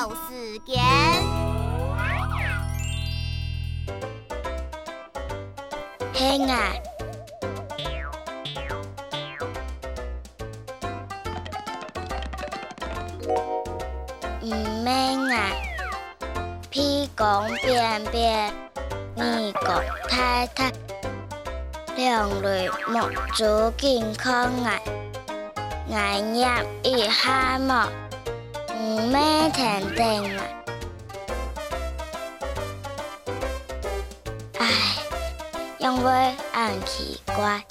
有时间，哼啊，唔明啊，P 讲变变，二个太太，两对木珠紧康啊，矮样易哈帽。咩停定啊？唉，因為硬奇怪。